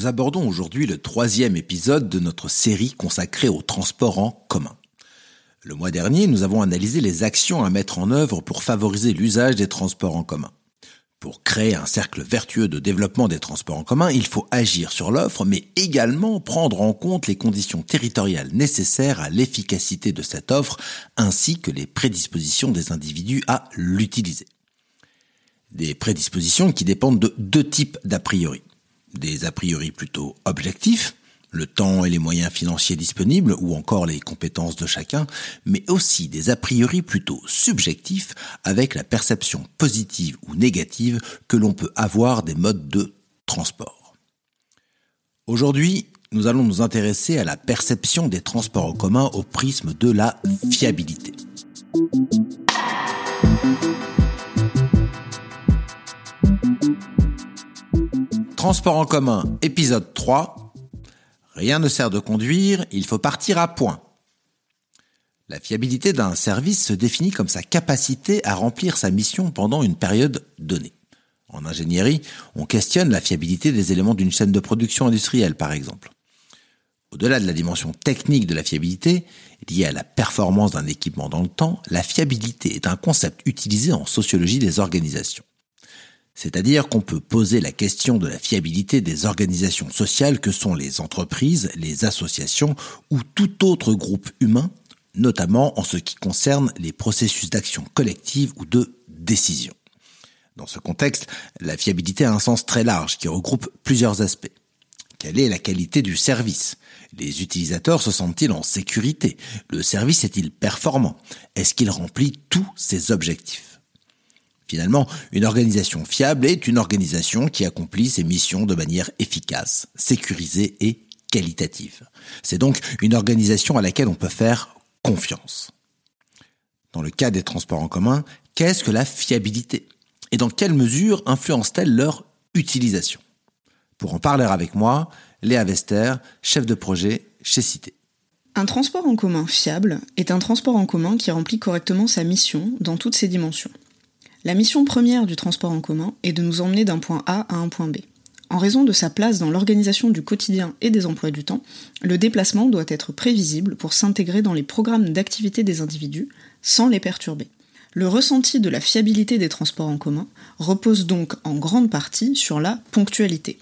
Nous abordons aujourd'hui le troisième épisode de notre série consacrée au transport en commun. Le mois dernier, nous avons analysé les actions à mettre en œuvre pour favoriser l'usage des transports en commun. Pour créer un cercle vertueux de développement des transports en commun, il faut agir sur l'offre, mais également prendre en compte les conditions territoriales nécessaires à l'efficacité de cette offre, ainsi que les prédispositions des individus à l'utiliser. Des prédispositions qui dépendent de deux types d'a priori des a priori plutôt objectifs, le temps et les moyens financiers disponibles ou encore les compétences de chacun, mais aussi des a priori plutôt subjectifs avec la perception positive ou négative que l'on peut avoir des modes de transport. Aujourd'hui, nous allons nous intéresser à la perception des transports en commun au prisme de la fiabilité. Transport en commun, épisode 3. Rien ne sert de conduire, il faut partir à point. La fiabilité d'un service se définit comme sa capacité à remplir sa mission pendant une période donnée. En ingénierie, on questionne la fiabilité des éléments d'une chaîne de production industrielle, par exemple. Au-delà de la dimension technique de la fiabilité, liée à la performance d'un équipement dans le temps, la fiabilité est un concept utilisé en sociologie des organisations. C'est-à-dire qu'on peut poser la question de la fiabilité des organisations sociales que sont les entreprises, les associations ou tout autre groupe humain, notamment en ce qui concerne les processus d'action collective ou de décision. Dans ce contexte, la fiabilité a un sens très large qui regroupe plusieurs aspects. Quelle est la qualité du service? Les utilisateurs se sentent-ils en sécurité? Le service est-il performant? Est-ce qu'il remplit tous ses objectifs? Finalement, une organisation fiable est une organisation qui accomplit ses missions de manière efficace, sécurisée et qualitative. C'est donc une organisation à laquelle on peut faire confiance. Dans le cas des transports en commun, qu'est-ce que la fiabilité Et dans quelle mesure influence-t-elle leur utilisation? Pour en parler avec moi, Léa Vester, chef de projet chez Cité. Un transport en commun fiable est un transport en commun qui remplit correctement sa mission dans toutes ses dimensions. La mission première du transport en commun est de nous emmener d'un point A à un point B. En raison de sa place dans l'organisation du quotidien et des emplois du temps, le déplacement doit être prévisible pour s'intégrer dans les programmes d'activité des individus sans les perturber. Le ressenti de la fiabilité des transports en commun repose donc en grande partie sur la ponctualité.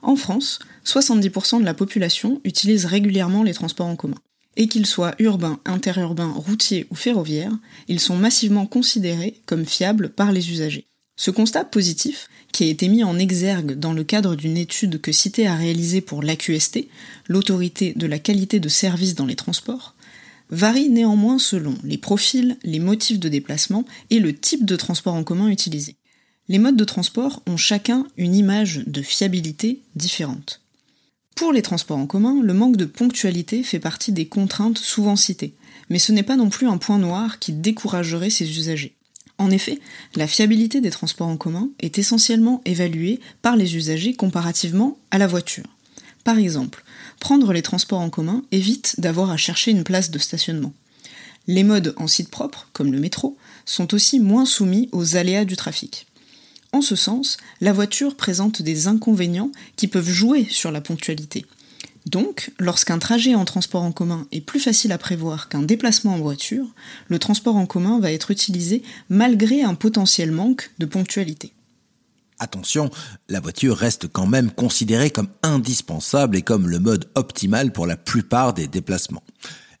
En France, 70% de la population utilise régulièrement les transports en commun et qu'ils soient urbains, interurbains, routiers ou ferroviaires, ils sont massivement considérés comme fiables par les usagers. Ce constat positif, qui a été mis en exergue dans le cadre d'une étude que Cité a réalisée pour l'AQST, l'autorité de la qualité de service dans les transports, varie néanmoins selon les profils, les motifs de déplacement et le type de transport en commun utilisé. Les modes de transport ont chacun une image de fiabilité différente. Pour les transports en commun, le manque de ponctualité fait partie des contraintes souvent citées, mais ce n'est pas non plus un point noir qui découragerait ses usagers. En effet, la fiabilité des transports en commun est essentiellement évaluée par les usagers comparativement à la voiture. Par exemple, prendre les transports en commun évite d'avoir à chercher une place de stationnement. Les modes en site propre, comme le métro, sont aussi moins soumis aux aléas du trafic. En ce sens, la voiture présente des inconvénients qui peuvent jouer sur la ponctualité. Donc, lorsqu'un trajet en transport en commun est plus facile à prévoir qu'un déplacement en voiture, le transport en commun va être utilisé malgré un potentiel manque de ponctualité. Attention, la voiture reste quand même considérée comme indispensable et comme le mode optimal pour la plupart des déplacements.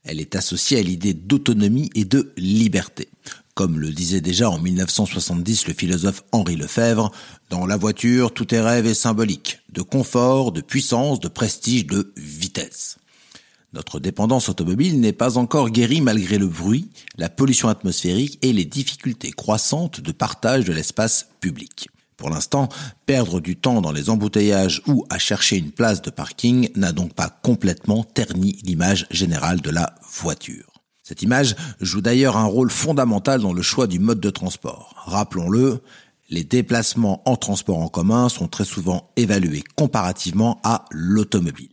Elle est associée à l'idée d'autonomie et de liberté. Comme le disait déjà en 1970 le philosophe Henri Lefebvre, dans la voiture, tout est rêve et symbolique, de confort, de puissance, de prestige, de vitesse. Notre dépendance automobile n'est pas encore guérie malgré le bruit, la pollution atmosphérique et les difficultés croissantes de partage de l'espace public. Pour l'instant, perdre du temps dans les embouteillages ou à chercher une place de parking n'a donc pas complètement terni l'image générale de la voiture. Cette image joue d'ailleurs un rôle fondamental dans le choix du mode de transport. Rappelons-le, les déplacements en transport en commun sont très souvent évalués comparativement à l'automobile.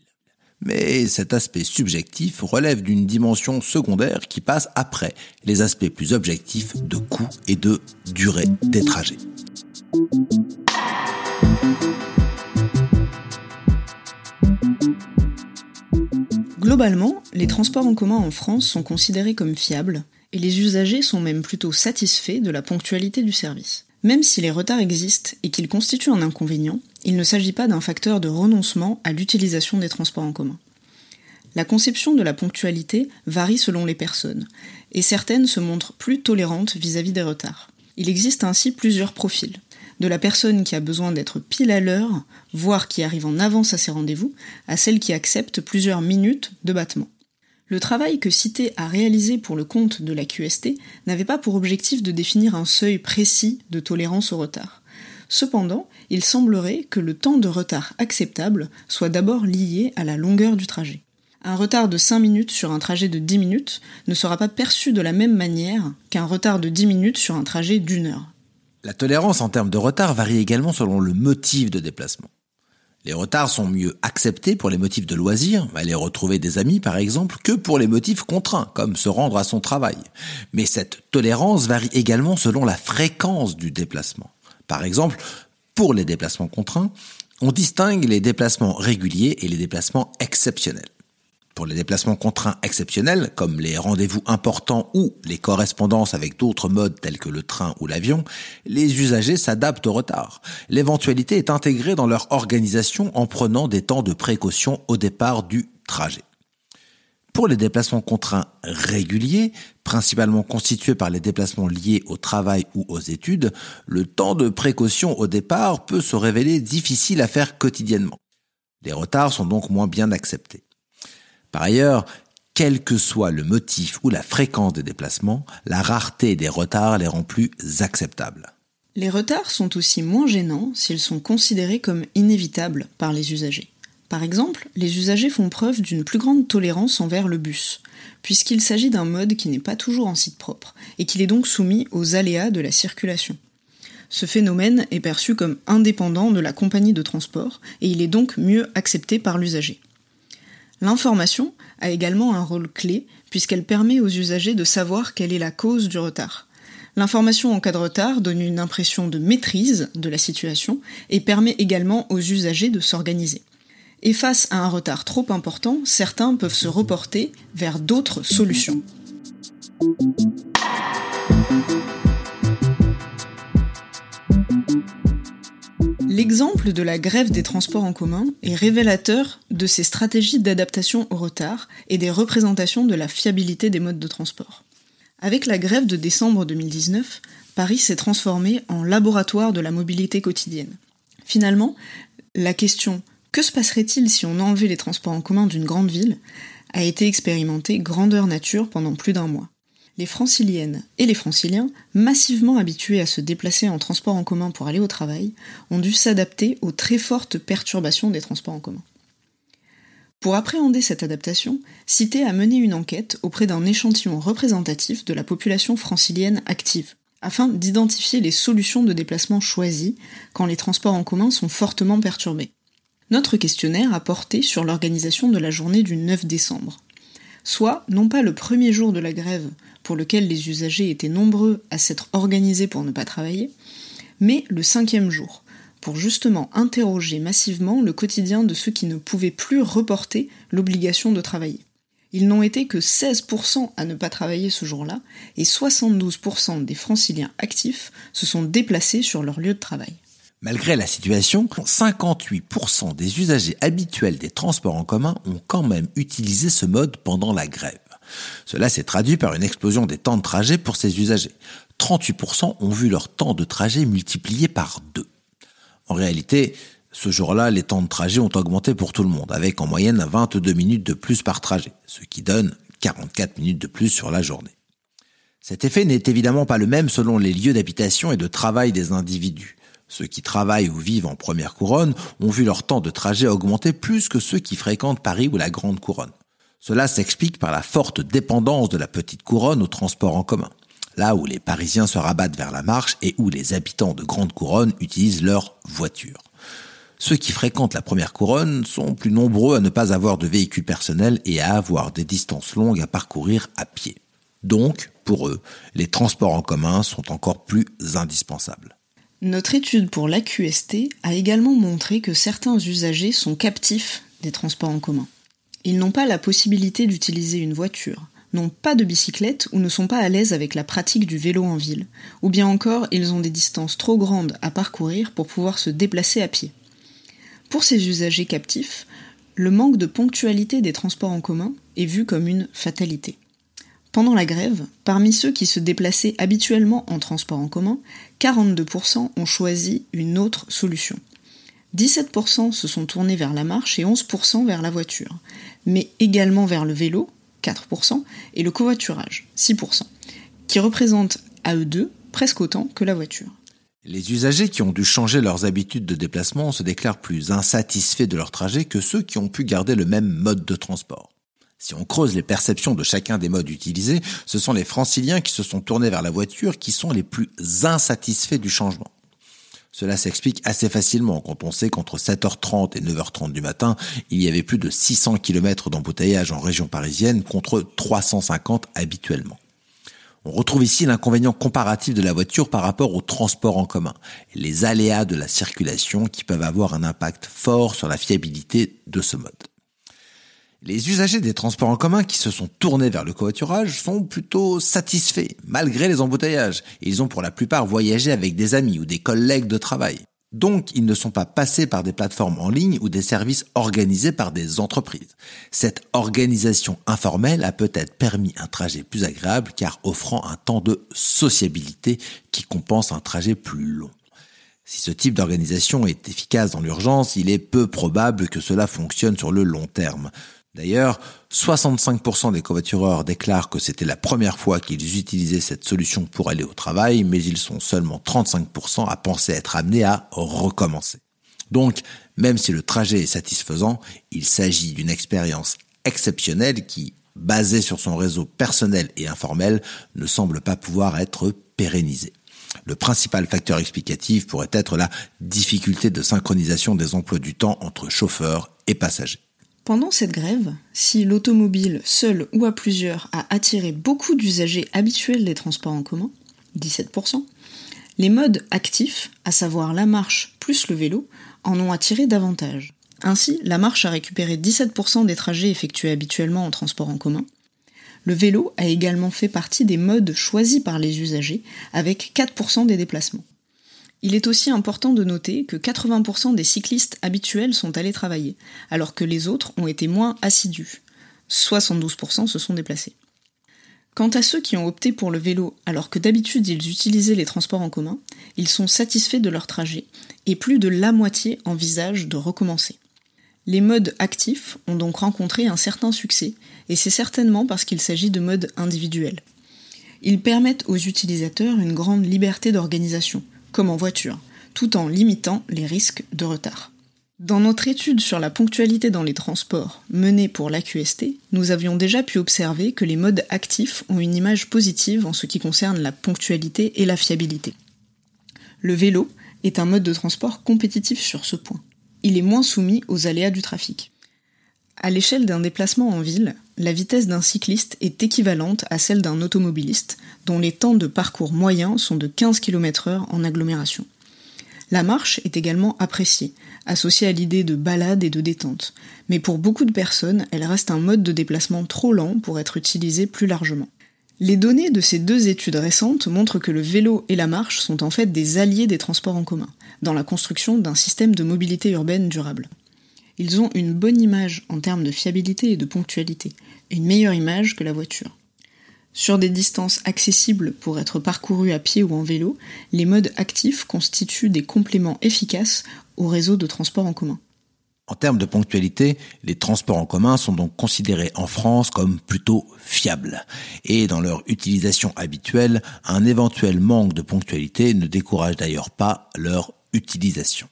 Mais cet aspect subjectif relève d'une dimension secondaire qui passe après les aspects plus objectifs de coût et de durée des trajets. Globalement, les transports en commun en France sont considérés comme fiables, et les usagers sont même plutôt satisfaits de la ponctualité du service. Même si les retards existent et qu'ils constituent un inconvénient, il ne s'agit pas d'un facteur de renoncement à l'utilisation des transports en commun. La conception de la ponctualité varie selon les personnes, et certaines se montrent plus tolérantes vis-à-vis des retards. Il existe ainsi plusieurs profils de la personne qui a besoin d'être pile à l'heure, voire qui arrive en avance à ses rendez-vous, à celle qui accepte plusieurs minutes de battement. Le travail que Cité a réalisé pour le compte de la QST n'avait pas pour objectif de définir un seuil précis de tolérance au retard. Cependant, il semblerait que le temps de retard acceptable soit d'abord lié à la longueur du trajet. Un retard de 5 minutes sur un trajet de 10 minutes ne sera pas perçu de la même manière qu'un retard de 10 minutes sur un trajet d'une heure. La tolérance en termes de retard varie également selon le motif de déplacement. Les retards sont mieux acceptés pour les motifs de loisirs, aller retrouver des amis par exemple, que pour les motifs contraints, comme se rendre à son travail. Mais cette tolérance varie également selon la fréquence du déplacement. Par exemple, pour les déplacements contraints, on distingue les déplacements réguliers et les déplacements exceptionnels. Pour les déplacements contraints exceptionnels, comme les rendez-vous importants ou les correspondances avec d'autres modes tels que le train ou l'avion, les usagers s'adaptent au retard. L'éventualité est intégrée dans leur organisation en prenant des temps de précaution au départ du trajet. Pour les déplacements contraints réguliers, principalement constitués par les déplacements liés au travail ou aux études, le temps de précaution au départ peut se révéler difficile à faire quotidiennement. Les retards sont donc moins bien acceptés. Par ailleurs, quel que soit le motif ou la fréquence des déplacements, la rareté des retards les rend plus acceptables. Les retards sont aussi moins gênants s'ils sont considérés comme inévitables par les usagers. Par exemple, les usagers font preuve d'une plus grande tolérance envers le bus, puisqu'il s'agit d'un mode qui n'est pas toujours en site propre, et qu'il est donc soumis aux aléas de la circulation. Ce phénomène est perçu comme indépendant de la compagnie de transport, et il est donc mieux accepté par l'usager. L'information a également un rôle clé puisqu'elle permet aux usagers de savoir quelle est la cause du retard. L'information en cas de retard donne une impression de maîtrise de la situation et permet également aux usagers de s'organiser. Et face à un retard trop important, certains peuvent se reporter vers d'autres solutions. L'exemple de la grève des transports en commun est révélateur de ces stratégies d'adaptation au retard et des représentations de la fiabilité des modes de transport. Avec la grève de décembre 2019, Paris s'est transformé en laboratoire de la mobilité quotidienne. Finalement, la question que se passerait-il si on enlevait les transports en commun d'une grande ville? a été expérimentée grandeur nature pendant plus d'un mois les franciliennes et les franciliens, massivement habitués à se déplacer en transport en commun pour aller au travail, ont dû s'adapter aux très fortes perturbations des transports en commun. Pour appréhender cette adaptation, Cité a mené une enquête auprès d'un échantillon représentatif de la population francilienne active, afin d'identifier les solutions de déplacement choisies quand les transports en commun sont fortement perturbés. Notre questionnaire a porté sur l'organisation de la journée du 9 décembre, soit non pas le premier jour de la grève pour lequel les usagers étaient nombreux à s'être organisés pour ne pas travailler, mais le cinquième jour, pour justement interroger massivement le quotidien de ceux qui ne pouvaient plus reporter l'obligation de travailler. Ils n'ont été que 16% à ne pas travailler ce jour-là, et 72% des franciliens actifs se sont déplacés sur leur lieu de travail. Malgré la situation, 58% des usagers habituels des transports en commun ont quand même utilisé ce mode pendant la grève. Cela s'est traduit par une explosion des temps de trajet pour ces usagers. 38% ont vu leur temps de trajet multiplié par deux. En réalité, ce jour-là, les temps de trajet ont augmenté pour tout le monde, avec en moyenne 22 minutes de plus par trajet, ce qui donne 44 minutes de plus sur la journée. Cet effet n'est évidemment pas le même selon les lieux d'habitation et de travail des individus. Ceux qui travaillent ou vivent en première couronne ont vu leur temps de trajet augmenter plus que ceux qui fréquentent Paris ou la grande couronne. Cela s'explique par la forte dépendance de la petite couronne au transport en commun, là où les Parisiens se rabattent vers la marche et où les habitants de grande couronne utilisent leur voiture. Ceux qui fréquentent la première couronne sont plus nombreux à ne pas avoir de véhicule personnel et à avoir des distances longues à parcourir à pied. Donc, pour eux, les transports en commun sont encore plus indispensables. Notre étude pour l'AQST a également montré que certains usagers sont captifs des transports en commun. Ils n'ont pas la possibilité d'utiliser une voiture, n'ont pas de bicyclette ou ne sont pas à l'aise avec la pratique du vélo en ville, ou bien encore ils ont des distances trop grandes à parcourir pour pouvoir se déplacer à pied. Pour ces usagers captifs, le manque de ponctualité des transports en commun est vu comme une fatalité. Pendant la grève, parmi ceux qui se déplaçaient habituellement en transport en commun, 42% ont choisi une autre solution. 17% se sont tournés vers la marche et 11% vers la voiture, mais également vers le vélo, 4%, et le covoiturage, 6%, qui représentent à eux deux presque autant que la voiture. Les usagers qui ont dû changer leurs habitudes de déplacement se déclarent plus insatisfaits de leur trajet que ceux qui ont pu garder le même mode de transport. Si on creuse les perceptions de chacun des modes utilisés, ce sont les franciliens qui se sont tournés vers la voiture qui sont les plus insatisfaits du changement. Cela s'explique assez facilement quand on sait qu'entre 7h30 et 9h30 du matin, il y avait plus de 600 km d'embouteillage en région parisienne contre 350 habituellement. On retrouve ici l'inconvénient comparatif de la voiture par rapport au transport en commun, et les aléas de la circulation qui peuvent avoir un impact fort sur la fiabilité de ce mode. Les usagers des transports en commun qui se sont tournés vers le covoiturage sont plutôt satisfaits, malgré les embouteillages. Ils ont pour la plupart voyagé avec des amis ou des collègues de travail. Donc, ils ne sont pas passés par des plateformes en ligne ou des services organisés par des entreprises. Cette organisation informelle a peut-être permis un trajet plus agréable car offrant un temps de sociabilité qui compense un trajet plus long. Si ce type d'organisation est efficace dans l'urgence, il est peu probable que cela fonctionne sur le long terme. D'ailleurs, 65% des covoitureurs déclarent que c'était la première fois qu'ils utilisaient cette solution pour aller au travail, mais ils sont seulement 35% à penser être amenés à recommencer. Donc, même si le trajet est satisfaisant, il s'agit d'une expérience exceptionnelle qui, basée sur son réseau personnel et informel, ne semble pas pouvoir être pérennisée. Le principal facteur explicatif pourrait être la difficulté de synchronisation des emplois du temps entre chauffeurs et passagers. Pendant cette grève, si l'automobile, seul ou à plusieurs, a attiré beaucoup d'usagers habituels des transports en commun, 17%, les modes actifs, à savoir la marche plus le vélo, en ont attiré davantage. Ainsi, la marche a récupéré 17% des trajets effectués habituellement en transport en commun. Le vélo a également fait partie des modes choisis par les usagers, avec 4% des déplacements. Il est aussi important de noter que 80% des cyclistes habituels sont allés travailler, alors que les autres ont été moins assidus. 72% se sont déplacés. Quant à ceux qui ont opté pour le vélo alors que d'habitude ils utilisaient les transports en commun, ils sont satisfaits de leur trajet et plus de la moitié envisagent de recommencer. Les modes actifs ont donc rencontré un certain succès et c'est certainement parce qu'il s'agit de modes individuels. Ils permettent aux utilisateurs une grande liberté d'organisation, comme en voiture, tout en limitant les risques de retard. Dans notre étude sur la ponctualité dans les transports menée pour l'AQST, nous avions déjà pu observer que les modes actifs ont une image positive en ce qui concerne la ponctualité et la fiabilité. Le vélo est un mode de transport compétitif sur ce point. Il est moins soumis aux aléas du trafic. À l'échelle d'un déplacement en ville, la vitesse d'un cycliste est équivalente à celle d'un automobiliste, dont les temps de parcours moyens sont de 15 km/h en agglomération. La marche est également appréciée, associée à l'idée de balade et de détente, mais pour beaucoup de personnes, elle reste un mode de déplacement trop lent pour être utilisé plus largement. Les données de ces deux études récentes montrent que le vélo et la marche sont en fait des alliés des transports en commun, dans la construction d'un système de mobilité urbaine durable. Ils ont une bonne image en termes de fiabilité et de ponctualité, une meilleure image que la voiture. Sur des distances accessibles pour être parcourues à pied ou en vélo, les modes actifs constituent des compléments efficaces au réseau de transport en commun. En termes de ponctualité, les transports en commun sont donc considérés en France comme plutôt fiables. Et dans leur utilisation habituelle, un éventuel manque de ponctualité ne décourage d'ailleurs pas leur utilisation.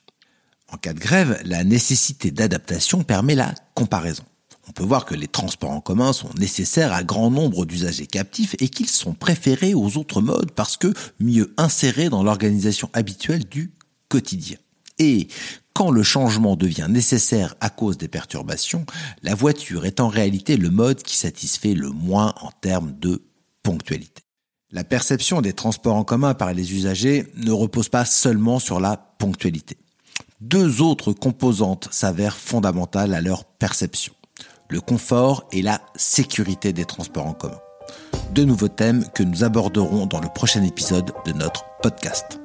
En cas de grève, la nécessité d'adaptation permet la comparaison. On peut voir que les transports en commun sont nécessaires à grand nombre d'usagers captifs et qu'ils sont préférés aux autres modes parce que mieux insérés dans l'organisation habituelle du quotidien. Et quand le changement devient nécessaire à cause des perturbations, la voiture est en réalité le mode qui satisfait le moins en termes de ponctualité. La perception des transports en commun par les usagers ne repose pas seulement sur la ponctualité. Deux autres composantes s'avèrent fondamentales à leur perception le confort et la sécurité des transports en commun. Deux nouveaux thèmes que nous aborderons dans le prochain épisode de notre podcast.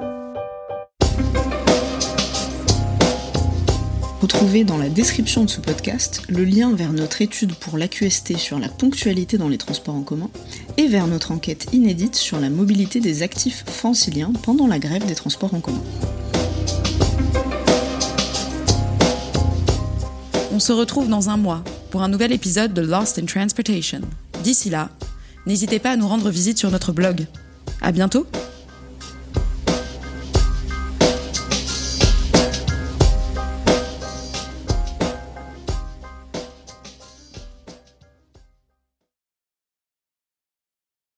Retrouvez dans la description de ce podcast le lien vers notre étude pour l'AQST sur la ponctualité dans les transports en commun et vers notre enquête inédite sur la mobilité des actifs franciliens pendant la grève des transports en commun. On se retrouve dans un mois pour un nouvel épisode de Lost in Transportation. D'ici là, n'hésitez pas à nous rendre visite sur notre blog. À bientôt!